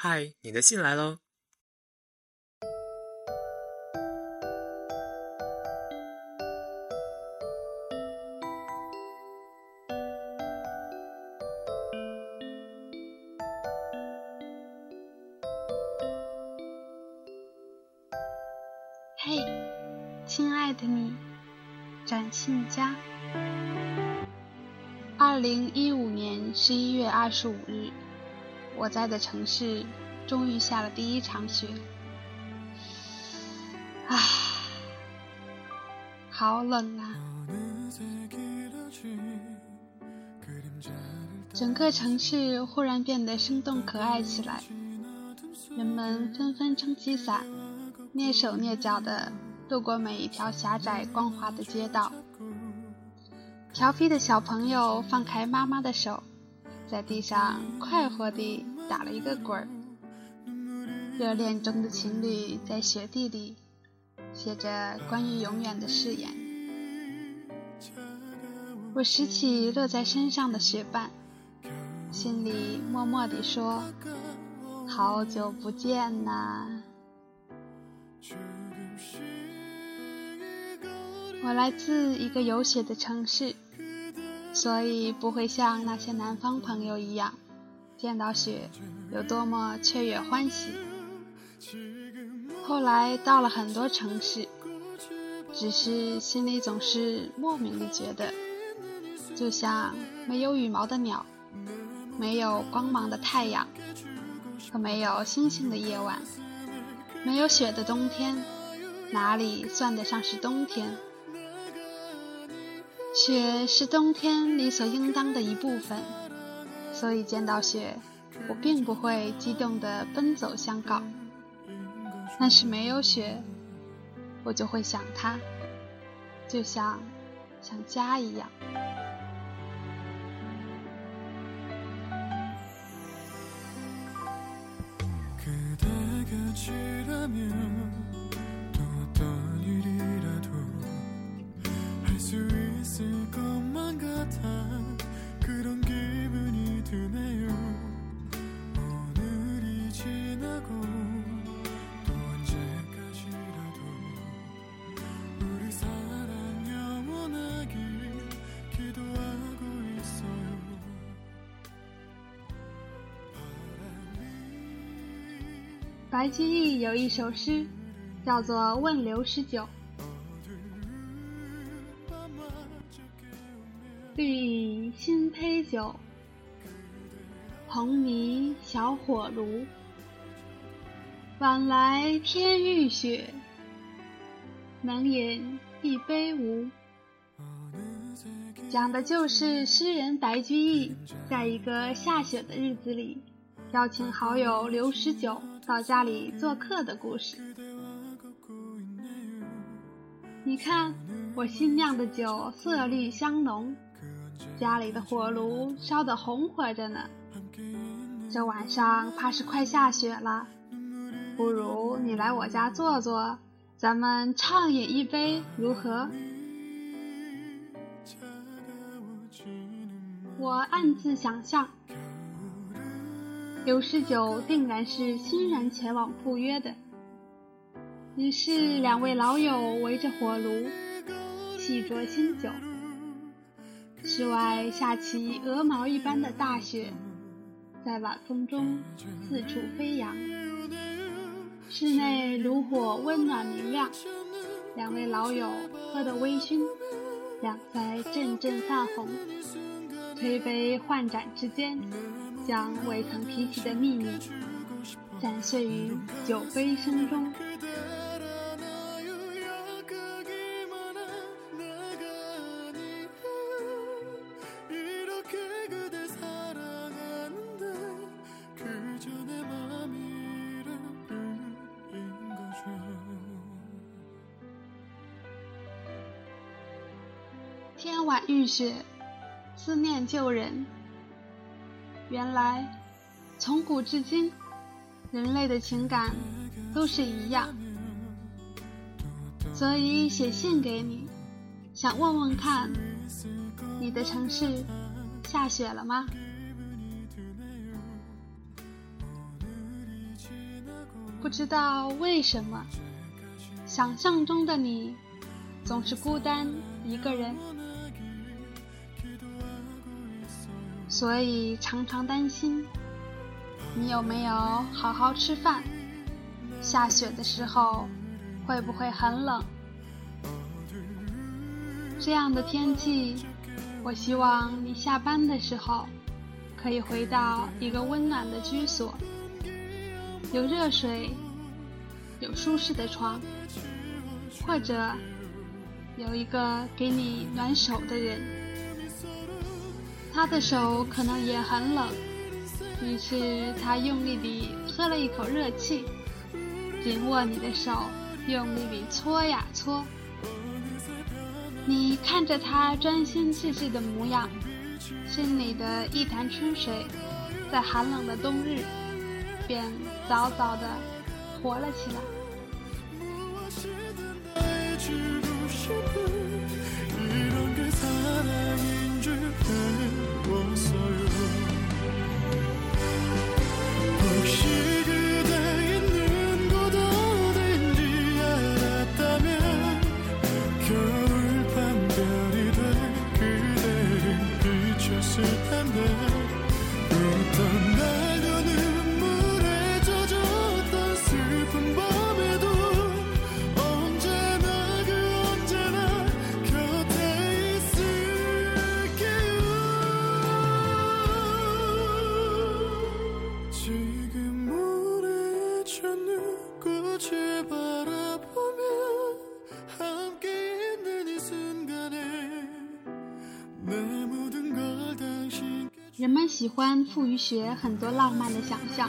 嗨，你的信来喽。嘿，亲爱的你，展信佳。二零一五年十一月二十五日，我在的城市终于下了第一场雪。唉，好冷啊！整个城市忽然变得生动可爱起来，人们纷纷撑起伞，蹑手蹑脚地度过每一条狭窄光滑的街道。调皮的小朋友放开妈妈的手，在地上快活地打了一个滚儿。热恋中的情侣在雪地里写着关于永远的誓言。我拾起落在身上的雪瓣，心里默默地说：“好久不见呐。”我来自一个有雪的城市，所以不会像那些南方朋友一样，见到雪有多么雀跃欢喜。后来到了很多城市，只是心里总是莫名的觉得，就像没有羽毛的鸟，没有光芒的太阳，和没有星星的夜晚，没有雪的冬天，哪里算得上是冬天？雪是冬天理所应当的一部分，所以见到雪，我并不会激动地奔走相告。但是没有雪，我就会想它，就像想家一样。白居易有一首诗，叫做《问刘十九》。绿蚁新醅酒，红泥小火炉。晚来天欲雪，能饮一杯无？讲的就是诗人白居易在一个下雪的日子里，邀请好友刘十九到家里做客的故事。你看，我新酿的酒色绿香浓。家里的火炉烧得红火着呢，这晚上怕是快下雪了，不如你来我家坐坐，咱们畅饮一杯如何？我暗自想象，刘十九定然是欣然前往赴约的。于是两位老友围着火炉，细酌新酒。室外下起鹅毛一般的大雪，在晚风中四处飞扬。室内炉火温暖明亮，两位老友喝得微醺，两腮阵阵泛红。推杯换盏之间，将未曾提起的秘密，展碎于酒杯声中。天晚遇雪，思念旧人。原来，从古至今，人类的情感都是一样。所以写信给你，想问问看，你的城市下雪了吗？不知道为什么，想象中的你总是孤单一个人，所以常常担心你有没有好好吃饭。下雪的时候会不会很冷？这样的天气，我希望你下班的时候可以回到一个温暖的居所。有热水，有舒适的床，或者有一个给你暖手的人，他的手可能也很冷，于是他用力地喝了一口热气，紧握你的手，用力地搓呀搓。你看着他专心致志的模样，心里的一潭春水，在寒冷的冬日。便早早的活了起来。人们喜欢赋予雪很多浪漫的想象。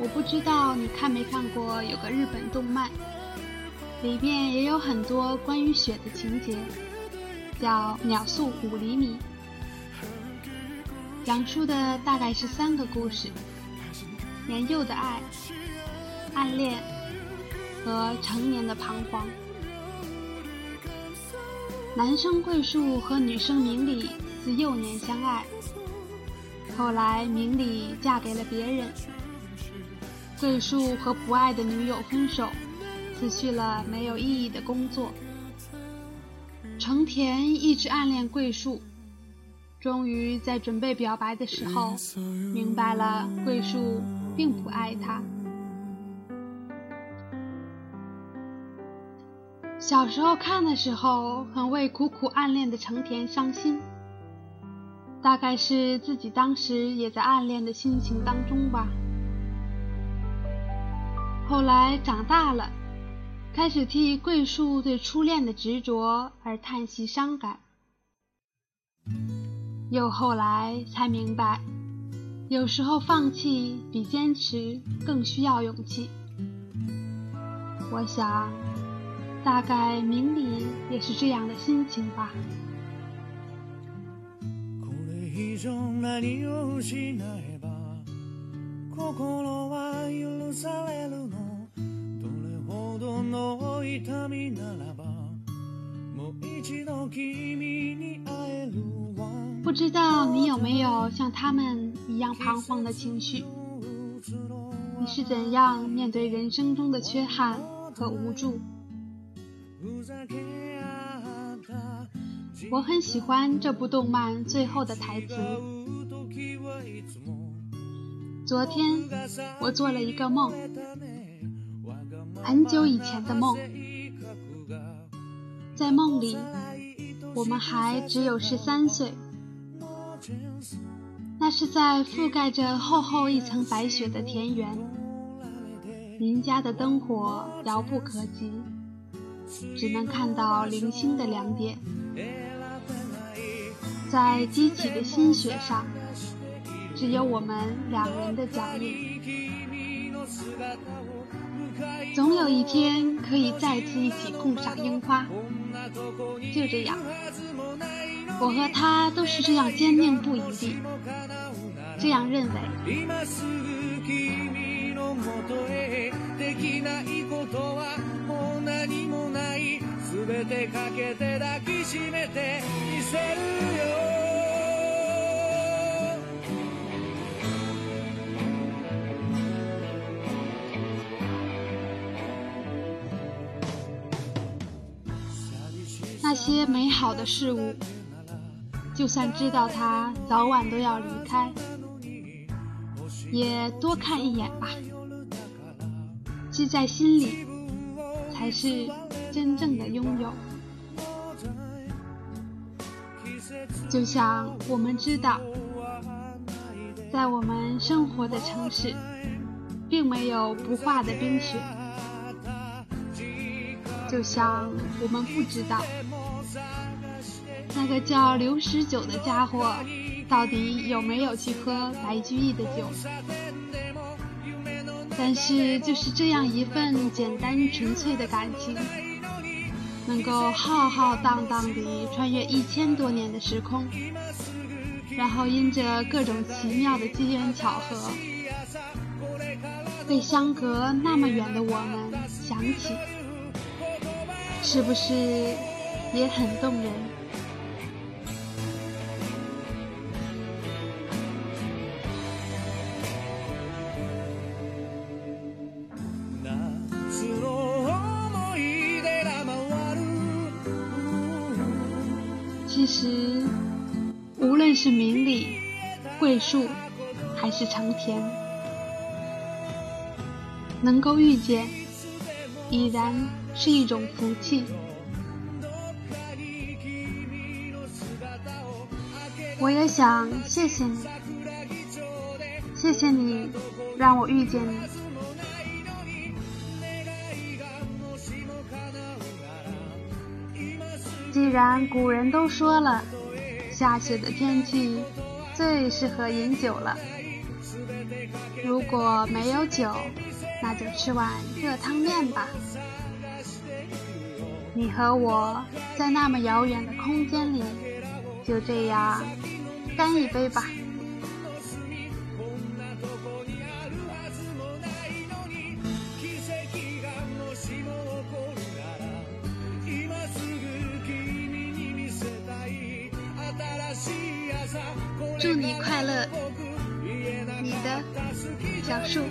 我不知道你看没看过有个日本动漫，里面也有很多关于雪的情节，叫《秒速五厘米》，讲述的大概是三个故事：年幼的爱、暗恋和成年的彷徨。男生桂树和女生明里自幼年相爱。后来，明里嫁给了别人。桂树和不爱的女友分手，辞去了没有意义的工作。成田一直暗恋桂树，终于在准备表白的时候，明白了桂树并不爱他。小时候看的时候，很为苦苦暗恋的成田伤心。大概是自己当时也在暗恋的心情当中吧。后来长大了，开始替桂树对初恋的执着而叹息伤感。又后来才明白，有时候放弃比坚持更需要勇气。我想，大概明里也是这样的心情吧。不知道你有没有像他们一样彷徨的情绪？你是怎样面对人生中的缺憾和无助？我很喜欢这部动漫最后的台词。昨天我做了一个梦，很久以前的梦，在梦里我们还只有十三岁。那是在覆盖着厚厚一层白雪的田园，邻家的灯火遥不可及，只能看到零星的两点。在激起的新雪上，只有我们两人的脚印。总有一天可以再次一起共赏樱花。就这样，我和他都是这样坚定不移地这样认为。全那些美好的事物，就算知道他早晚都要离开，也多看一眼吧。记在心里，才是真正的拥有。就像我们知道，在我们生活的城市，并没有不化的冰雪。就像我们不知道，那个叫刘十九的家伙，到底有没有去喝白居易的酒。但是，就是这样一份简单纯粹的感情。能够浩浩荡荡地穿越一千多年的时空，然后因着各种奇妙的机缘巧合，被相隔那么远的我们想起，是不是也很动人？树，还是长田，能够遇见，已然是一种福气。我也想谢谢你，谢谢你让我遇见你。既然古人都说了，下雪的天气最适合饮酒了。如果没有酒，那就吃碗热汤面吧。你和我在那么遥远的空间里，就这样干一杯吧。祝你快乐，你的小树。